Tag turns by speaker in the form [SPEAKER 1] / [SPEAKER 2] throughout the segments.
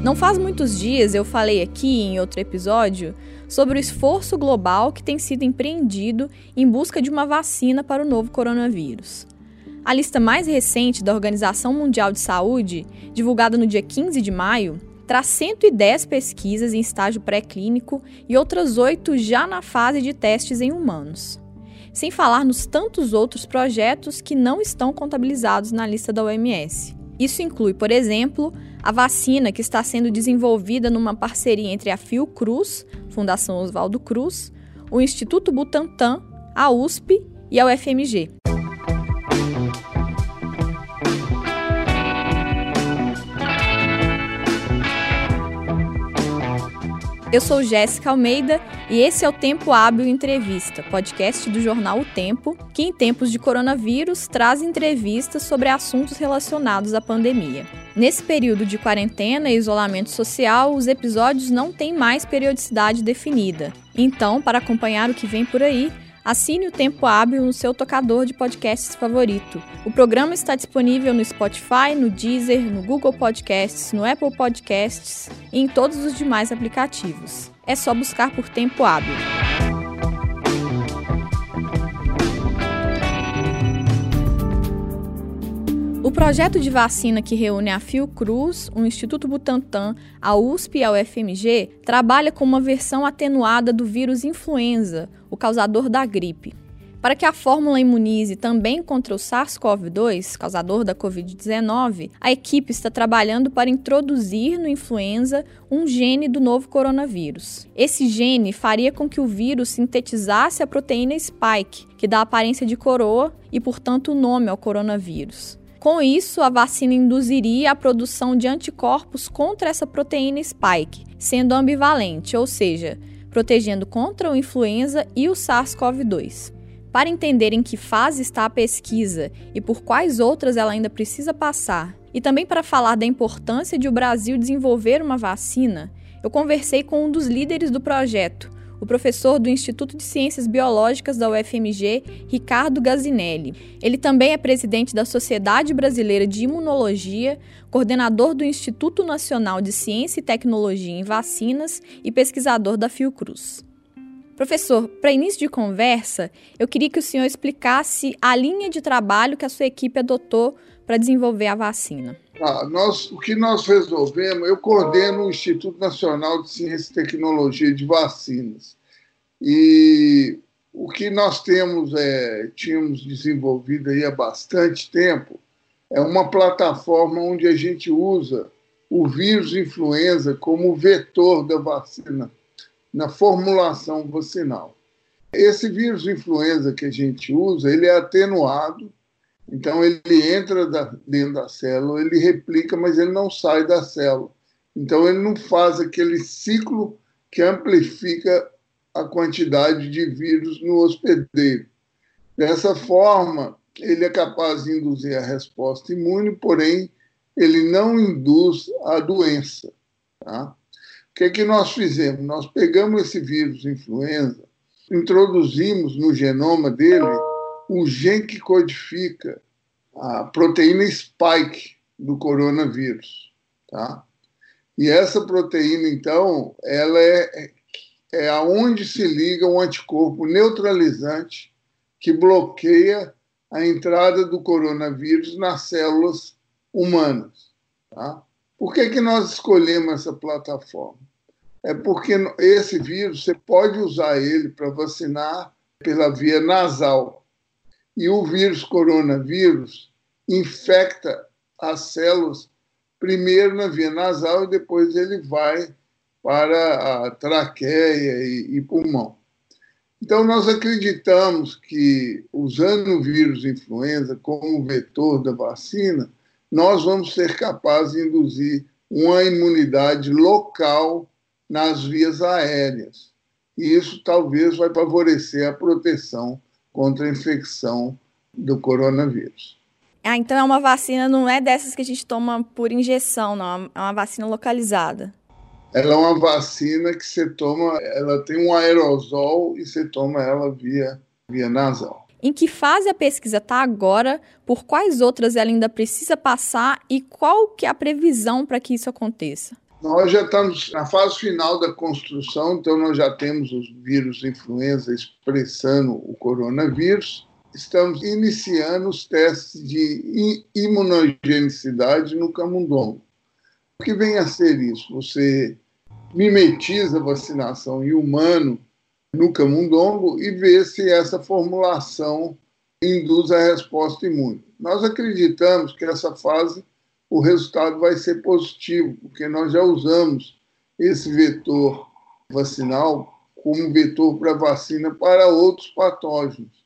[SPEAKER 1] Não faz muitos dias eu falei aqui em outro episódio sobre o esforço global que tem sido empreendido em busca de uma vacina para o novo coronavírus. A lista mais recente da Organização Mundial de Saúde, divulgada no dia 15 de maio, traz 110 pesquisas em estágio pré-clínico e outras oito já na fase de testes em humanos. Sem falar nos tantos outros projetos que não estão contabilizados na lista da OMS. Isso inclui, por exemplo, a vacina que está sendo desenvolvida numa parceria entre a Fiocruz, Fundação Oswaldo Cruz, o Instituto Butantan, a USP e a UFMG. Eu sou Jéssica Almeida e esse é o Tempo Hábil Entrevista, podcast do jornal O Tempo, que em tempos de coronavírus traz entrevistas sobre assuntos relacionados à pandemia. Nesse período de quarentena e isolamento social, os episódios não têm mais periodicidade definida. Então, para acompanhar o que vem por aí, Assine o Tempo Hábil no seu tocador de podcasts favorito. O programa está disponível no Spotify, no Deezer, no Google Podcasts, no Apple Podcasts e em todos os demais aplicativos. É só buscar por Tempo Hábil. Projeto de vacina que reúne a Fiocruz, o Instituto Butantan, a USP e a UFMG trabalha com uma versão atenuada do vírus influenza, o causador da gripe. Para que a fórmula imunize também contra o SARS-CoV-2, causador da Covid-19, a equipe está trabalhando para introduzir no influenza um gene do novo coronavírus. Esse gene faria com que o vírus sintetizasse a proteína spike, que dá aparência de coroa e, portanto, o nome ao coronavírus. Com isso, a vacina induziria a produção de anticorpos contra essa proteína spike, sendo ambivalente, ou seja, protegendo contra o influenza e o SARS-CoV-2. Para entender em que fase está a pesquisa e por quais outras ela ainda precisa passar, e também para falar da importância de o Brasil desenvolver uma vacina, eu conversei com um dos líderes do projeto, o professor do Instituto de Ciências Biológicas da UFMG, Ricardo Gazinelli. Ele também é presidente da Sociedade Brasileira de Imunologia, coordenador do Instituto Nacional de Ciência e Tecnologia em Vacinas e pesquisador da Fiocruz. Professor, para início de conversa, eu queria que o senhor explicasse a linha de trabalho que a sua equipe adotou para desenvolver a vacina.
[SPEAKER 2] Ah, nós, o que nós resolvemos, eu coordeno o Instituto Nacional de Ciência e Tecnologia de Vacinas. E o que nós temos, é, tínhamos desenvolvido aí há bastante tempo, é uma plataforma onde a gente usa o vírus influenza como vetor da vacina, na formulação vacinal. Esse vírus influenza que a gente usa, ele é atenuado, então ele entra dentro da célula, ele replica, mas ele não sai da célula. Então ele não faz aquele ciclo que amplifica a quantidade de vírus no hospedeiro. Dessa forma, ele é capaz de induzir a resposta imune, porém ele não induz a doença. Tá? O que, é que nós fizemos? Nós pegamos esse vírus influenza, introduzimos no genoma dele o gen que codifica a proteína spike do coronavírus, tá? E essa proteína, então, ela é, é aonde se liga o anticorpo neutralizante que bloqueia a entrada do coronavírus nas células humanas. Tá? Por que, que nós escolhemos essa plataforma? É porque esse vírus, você pode usar ele para vacinar pela via nasal. E o vírus coronavírus infecta as células primeiro na via nasal e depois ele vai para a traqueia e, e pulmão. Então, nós acreditamos que, usando o vírus influenza como vetor da vacina, nós vamos ser capazes de induzir uma imunidade local nas vias aéreas. E isso talvez vai favorecer a proteção contra a infecção do coronavírus.
[SPEAKER 1] Ah, então é uma vacina, não é dessas que a gente toma por injeção, não. É uma vacina localizada.
[SPEAKER 2] Ela é uma vacina que você toma, ela tem um aerosol e você toma ela via, via nasal.
[SPEAKER 1] Em que fase a pesquisa está agora? Por quais outras ela ainda precisa passar? E qual que é a previsão para que isso aconteça?
[SPEAKER 2] Nós já estamos na fase final da construção, então nós já temos os vírus influenza expressando o coronavírus. Estamos iniciando os testes de imunogenicidade no camundongo. O que vem a ser isso? Você mimetiza a vacinação em humano no camundongo e vê se essa formulação induz a resposta imune. Nós acreditamos que essa fase o resultado vai ser positivo, porque nós já usamos esse vetor vacinal como vetor para vacina para outros patógenos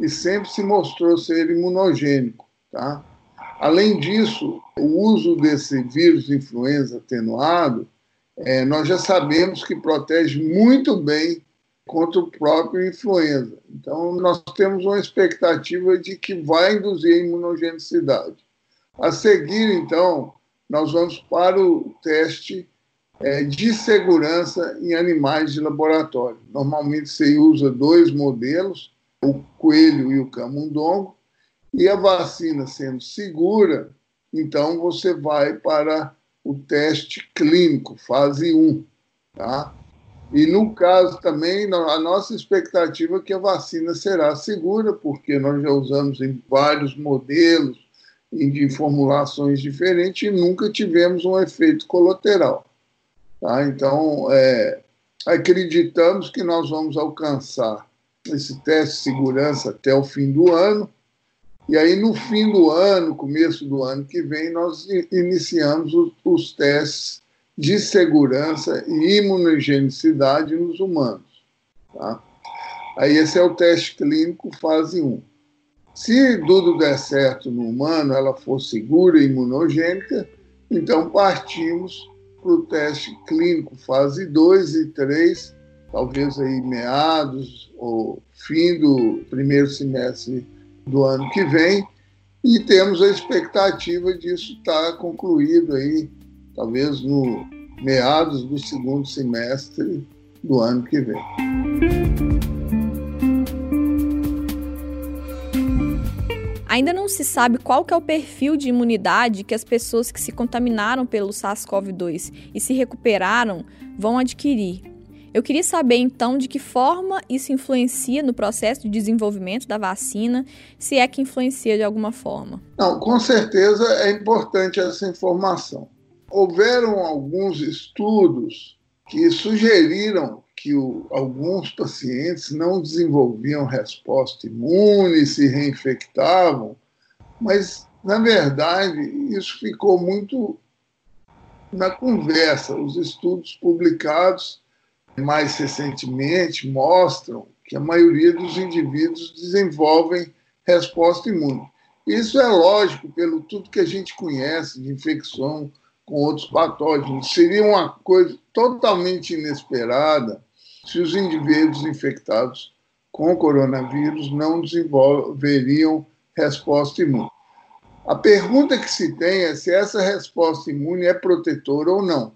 [SPEAKER 2] e sempre se mostrou ser imunogênico, tá? Além disso, o uso desse vírus de influenza atenuado, é, nós já sabemos que protege muito bem contra o próprio influenza. Então, nós temos uma expectativa de que vai induzir a imunogenicidade. A seguir, então, nós vamos para o teste é, de segurança em animais de laboratório. Normalmente se usa dois modelos, o coelho e o camundongo, e a vacina sendo segura, então você vai para o teste clínico, fase 1. Tá? E no caso também, a nossa expectativa é que a vacina será segura, porque nós já usamos em vários modelos, e de formulações diferentes e nunca tivemos um efeito colateral. Tá? Então, é, acreditamos que nós vamos alcançar esse teste de segurança até o fim do ano, e aí no fim do ano, começo do ano que vem, nós iniciamos os, os testes de segurança e imunogenicidade nos humanos. Tá? Aí esse é o teste clínico fase 1. Se tudo der certo no humano, ela for segura e imunogênica, então partimos para o teste clínico fase 2 e 3, talvez aí meados ou fim do primeiro semestre do ano que vem, e temos a expectativa disso estar concluído aí, talvez no meados do segundo semestre do ano que vem.
[SPEAKER 1] Ainda não se sabe qual é o perfil de imunidade que as pessoas que se contaminaram pelo SARS-CoV-2 e se recuperaram vão adquirir. Eu queria saber então de que forma isso influencia no processo de desenvolvimento da vacina, se é que influencia de alguma forma.
[SPEAKER 2] Não, com certeza é importante essa informação. Houveram alguns estudos que sugeriram que o, alguns pacientes não desenvolviam resposta imune, se reinfectavam, mas, na verdade, isso ficou muito na conversa. Os estudos publicados mais recentemente mostram que a maioria dos indivíduos desenvolvem resposta imune. Isso é lógico pelo tudo que a gente conhece de infecção com outros patógenos. Seria uma coisa totalmente inesperada se os indivíduos infectados com coronavírus não desenvolveriam resposta imune. A pergunta que se tem é se essa resposta imune é protetora ou não.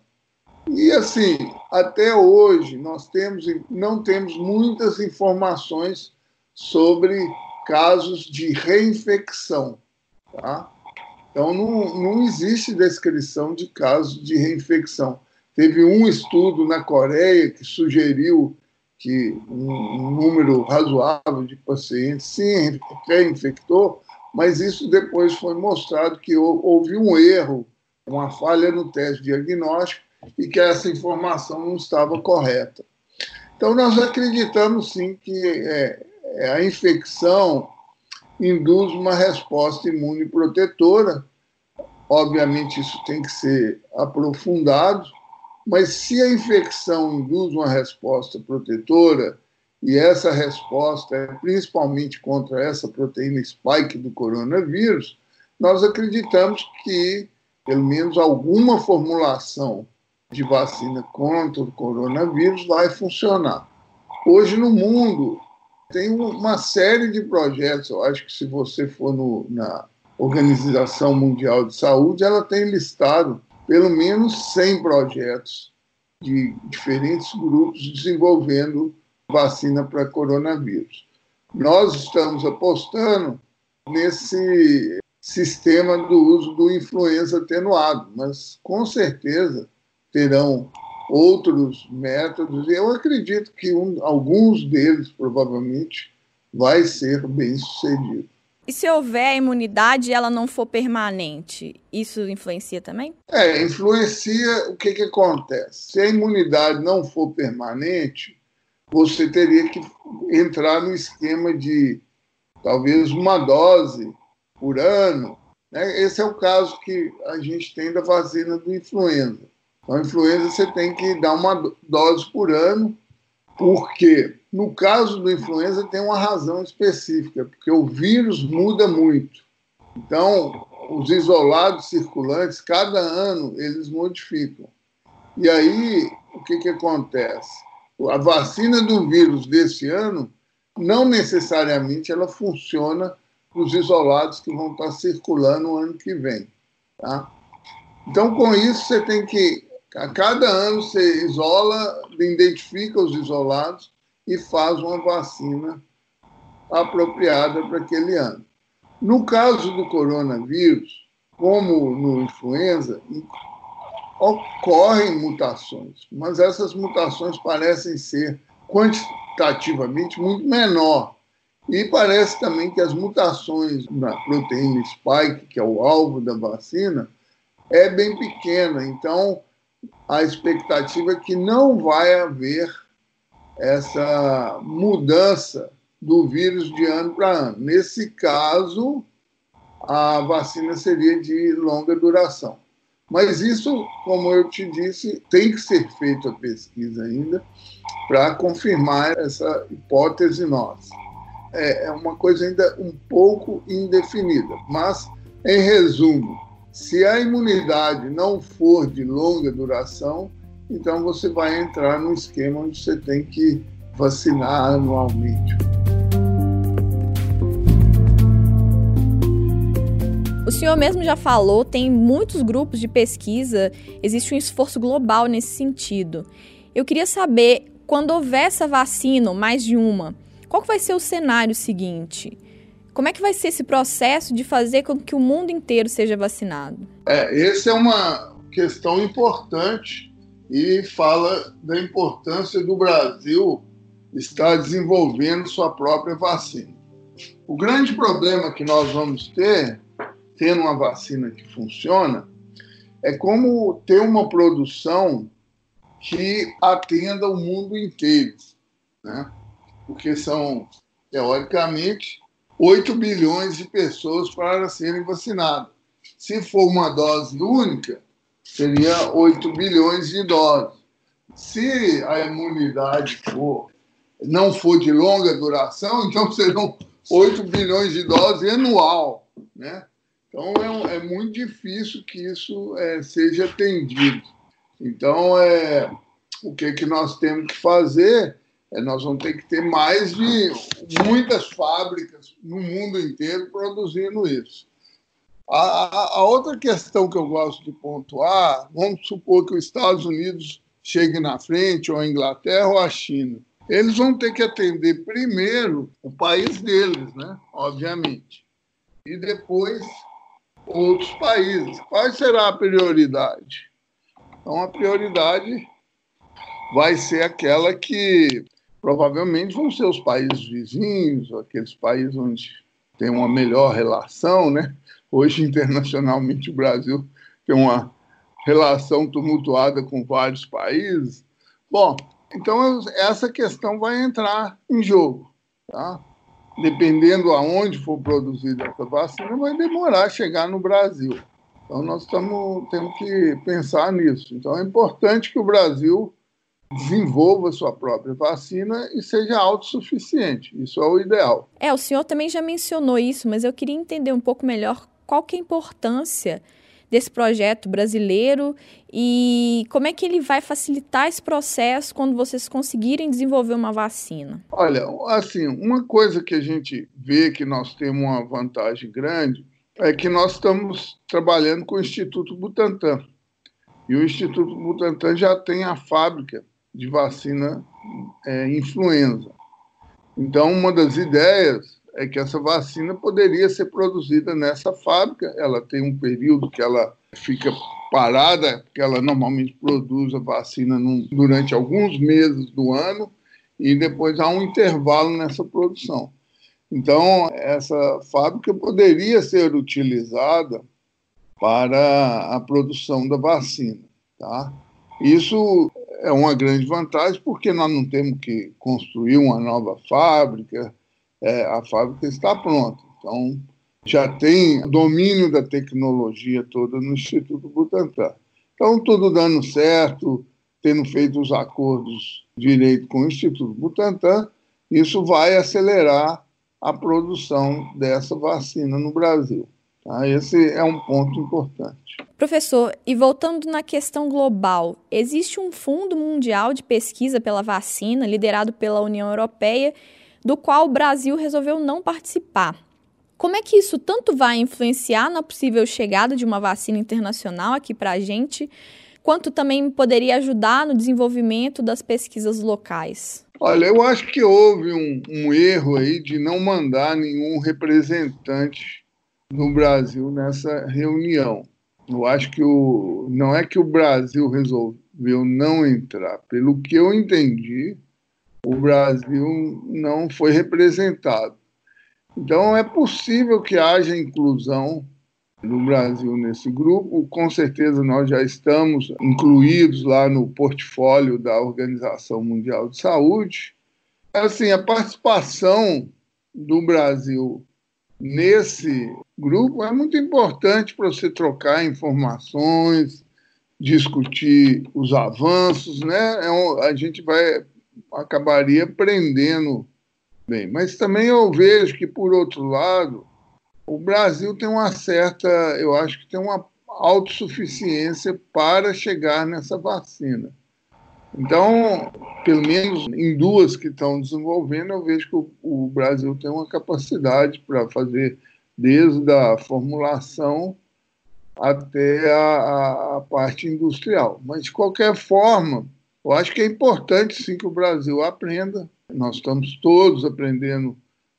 [SPEAKER 2] E assim, até hoje nós temos não temos muitas informações sobre casos de reinfecção, tá? Então não, não existe descrição de casos de reinfecção. Teve um estudo na Coreia que sugeriu que um número razoável de pacientes se reinfectou, mas isso depois foi mostrado que houve um erro, uma falha no teste diagnóstico e que essa informação não estava correta. Então, nós acreditamos sim que é, é a infecção induz uma resposta imune protetora. Obviamente, isso tem que ser aprofundado, mas se a infecção induz uma resposta protetora, e essa resposta é principalmente contra essa proteína spike do coronavírus, nós acreditamos que pelo menos alguma formulação de vacina contra o coronavírus vai funcionar. Hoje no mundo tem uma série de projetos, eu acho que se você for no, na Organização Mundial de Saúde, ela tem listado pelo menos 100 projetos de diferentes grupos desenvolvendo vacina para coronavírus. Nós estamos apostando nesse sistema do uso do influenza atenuado, mas com certeza terão outros métodos. Eu acredito que um, alguns deles, provavelmente, vai ser bem sucedido.
[SPEAKER 1] E se houver imunidade e ela não for permanente, isso influencia também?
[SPEAKER 2] É, influencia o que, que acontece. Se a imunidade não for permanente, você teria que entrar no esquema de talvez uma dose por ano. Né? Esse é o caso que a gente tem da vacina do influenza. Então, a influenza você tem que dar uma dose por ano, porque no caso do influenza tem uma razão específica, porque o vírus muda muito. Então, os isolados circulantes, cada ano, eles modificam. E aí, o que, que acontece? A vacina do vírus desse ano, não necessariamente ela funciona para os isolados que vão estar circulando no ano que vem. Tá? Então, com isso, você tem que a cada ano você isola, identifica os isolados e faz uma vacina apropriada para aquele ano. No caso do coronavírus, como no influenza, ocorrem mutações, mas essas mutações parecem ser quantitativamente muito menor. E parece também que as mutações na proteína spike, que é o alvo da vacina, é bem pequena. Então, a expectativa é que não vai haver essa mudança do vírus de ano para ano. Nesse caso, a vacina seria de longa duração. Mas isso, como eu te disse, tem que ser feita a pesquisa ainda para confirmar essa hipótese nossa. É, é uma coisa ainda um pouco indefinida, mas, em resumo, se a imunidade não for de longa duração, então você vai entrar num esquema onde você tem que vacinar anualmente.
[SPEAKER 1] O senhor mesmo já falou, tem muitos grupos de pesquisa, existe um esforço global nesse sentido. Eu queria saber, quando houver essa vacina, mais de uma, qual vai ser o cenário seguinte? Como é que vai ser esse processo de fazer com que o mundo inteiro seja vacinado?
[SPEAKER 2] É, essa é uma questão importante e fala da importância do Brasil estar desenvolvendo sua própria vacina. O grande problema que nós vamos ter, tendo uma vacina que funciona, é como ter uma produção que atenda o mundo inteiro, né? Porque são, teoricamente, 8 bilhões de pessoas para serem vacinadas. Se for uma dose única, seria 8 bilhões de doses. Se a imunidade for, não for de longa duração, então serão 8 bilhões de doses anual. Né? Então é, é muito difícil que isso é, seja atendido. Então, é, o que, que nós temos que fazer nós vamos ter que ter mais de muitas fábricas no mundo inteiro produzindo isso. A, a, outra questão que eu gosto de pontuar, vamos supor que os Estados Unidos chegue na frente, ou a Inglaterra ou a China. Eles vão ter que atender primeiro o país deles, né? obviamente, e depois outros países. Qual será a prioridade? Então, a prioridade vai ser aquela que provavelmente vão ser os países vizinhos, aqueles países onde tem uma melhor relação, né? Hoje, internacionalmente, o Brasil tem uma relação tumultuada com vários países. Bom, então essa questão vai entrar em jogo, tá? Dependendo aonde for produzida essa vacina, vai demorar a chegar no Brasil. Então nós estamos temos que pensar nisso. Então é importante que o Brasil desenvolva sua própria vacina e seja autossuficiente. Isso é o ideal.
[SPEAKER 1] É, o senhor também já mencionou isso, mas eu queria entender um pouco melhor qual que é a importância desse projeto brasileiro e como é que ele vai facilitar esse processo quando vocês conseguirem desenvolver uma vacina?
[SPEAKER 2] Olha, assim, uma coisa que a gente vê que nós temos uma vantagem grande é que nós estamos trabalhando com o Instituto Butantan. E o Instituto Butantan já tem a fábrica de vacina é, influenza. Então, uma das ideias é que essa vacina poderia ser produzida nessa fábrica. Ela tem um período que ela fica parada, porque ela normalmente produz a vacina num, durante alguns meses do ano e depois há um intervalo nessa produção. Então, essa fábrica poderia ser utilizada para a produção da vacina. Tá? Isso é uma grande vantagem, porque nós não temos que construir uma nova fábrica, é, a fábrica está pronta. Então, já tem domínio da tecnologia toda no Instituto Butantan. Então, tudo dando certo, tendo feito os acordos direito com o Instituto Butantan, isso vai acelerar a produção dessa vacina no Brasil. Tá? Esse é um ponto importante.
[SPEAKER 1] Professor, e voltando na questão global, existe um fundo mundial de pesquisa pela vacina, liderado pela União Europeia, do qual o Brasil resolveu não participar. Como é que isso tanto vai influenciar na possível chegada de uma vacina internacional aqui para a gente, quanto também poderia ajudar no desenvolvimento das pesquisas locais?
[SPEAKER 2] Olha, eu acho que houve um, um erro aí de não mandar nenhum representante no Brasil nessa reunião. Eu acho que o, não é que o Brasil resolveu não entrar. Pelo que eu entendi, o Brasil não foi representado. Então, é possível que haja inclusão no Brasil nesse grupo. Com certeza, nós já estamos incluídos lá no portfólio da Organização Mundial de Saúde. Assim, a participação do Brasil nesse grupo é muito importante para você trocar informações, discutir os avanços, né? É um, a gente vai acabaria aprendendo bem. Mas também eu vejo que, por outro lado, o Brasil tem uma certa, eu acho que tem uma autossuficiência para chegar nessa vacina. Então, pelo menos em duas que estão desenvolvendo, eu vejo que o, o Brasil tem uma capacidade para fazer desde a formulação até a, a, parte industrial. Mas, de qualquer forma, eu acho que é importante sim que o Brasil aprenda nós estamos todos aprendendo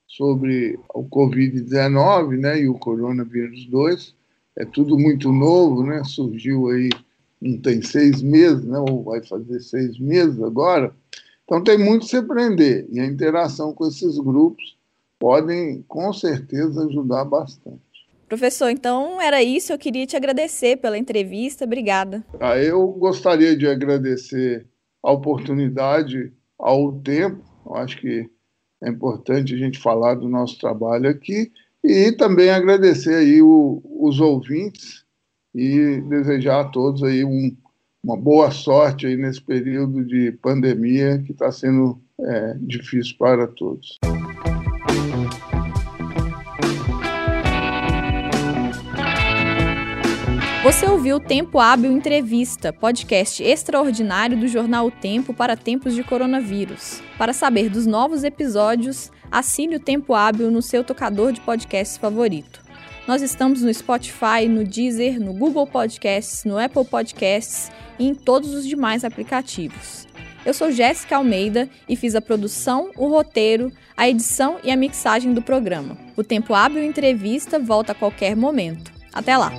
[SPEAKER 2] sobre o Covid-19 né, e o coronavírus 2. É tudo muito novo, né? surgiu aí, não tem seis meses, né, ou vai fazer seis meses agora. Então tem muito a se aprender e a interação com esses grupos podem com certeza ajudar bastante.
[SPEAKER 1] Professor, então era isso. Eu queria te agradecer pela entrevista. Obrigada.
[SPEAKER 2] Ah, eu gostaria de agradecer a oportunidade ao tempo eu acho que é importante a gente falar do nosso trabalho aqui e também agradecer aí o, os ouvintes e desejar a todos aí um, uma boa sorte aí nesse período de pandemia que está sendo é, difícil para todos.
[SPEAKER 1] Você ouviu Tempo Hábil Entrevista, podcast extraordinário do jornal O Tempo para tempos de coronavírus. Para saber dos novos episódios, assine o Tempo Hábil no seu tocador de podcasts favorito. Nós estamos no Spotify, no Deezer, no Google Podcasts, no Apple Podcasts e em todos os demais aplicativos. Eu sou Jéssica Almeida e fiz a produção, o roteiro, a edição e a mixagem do programa. O Tempo Hábil Entrevista volta a qualquer momento. Até lá!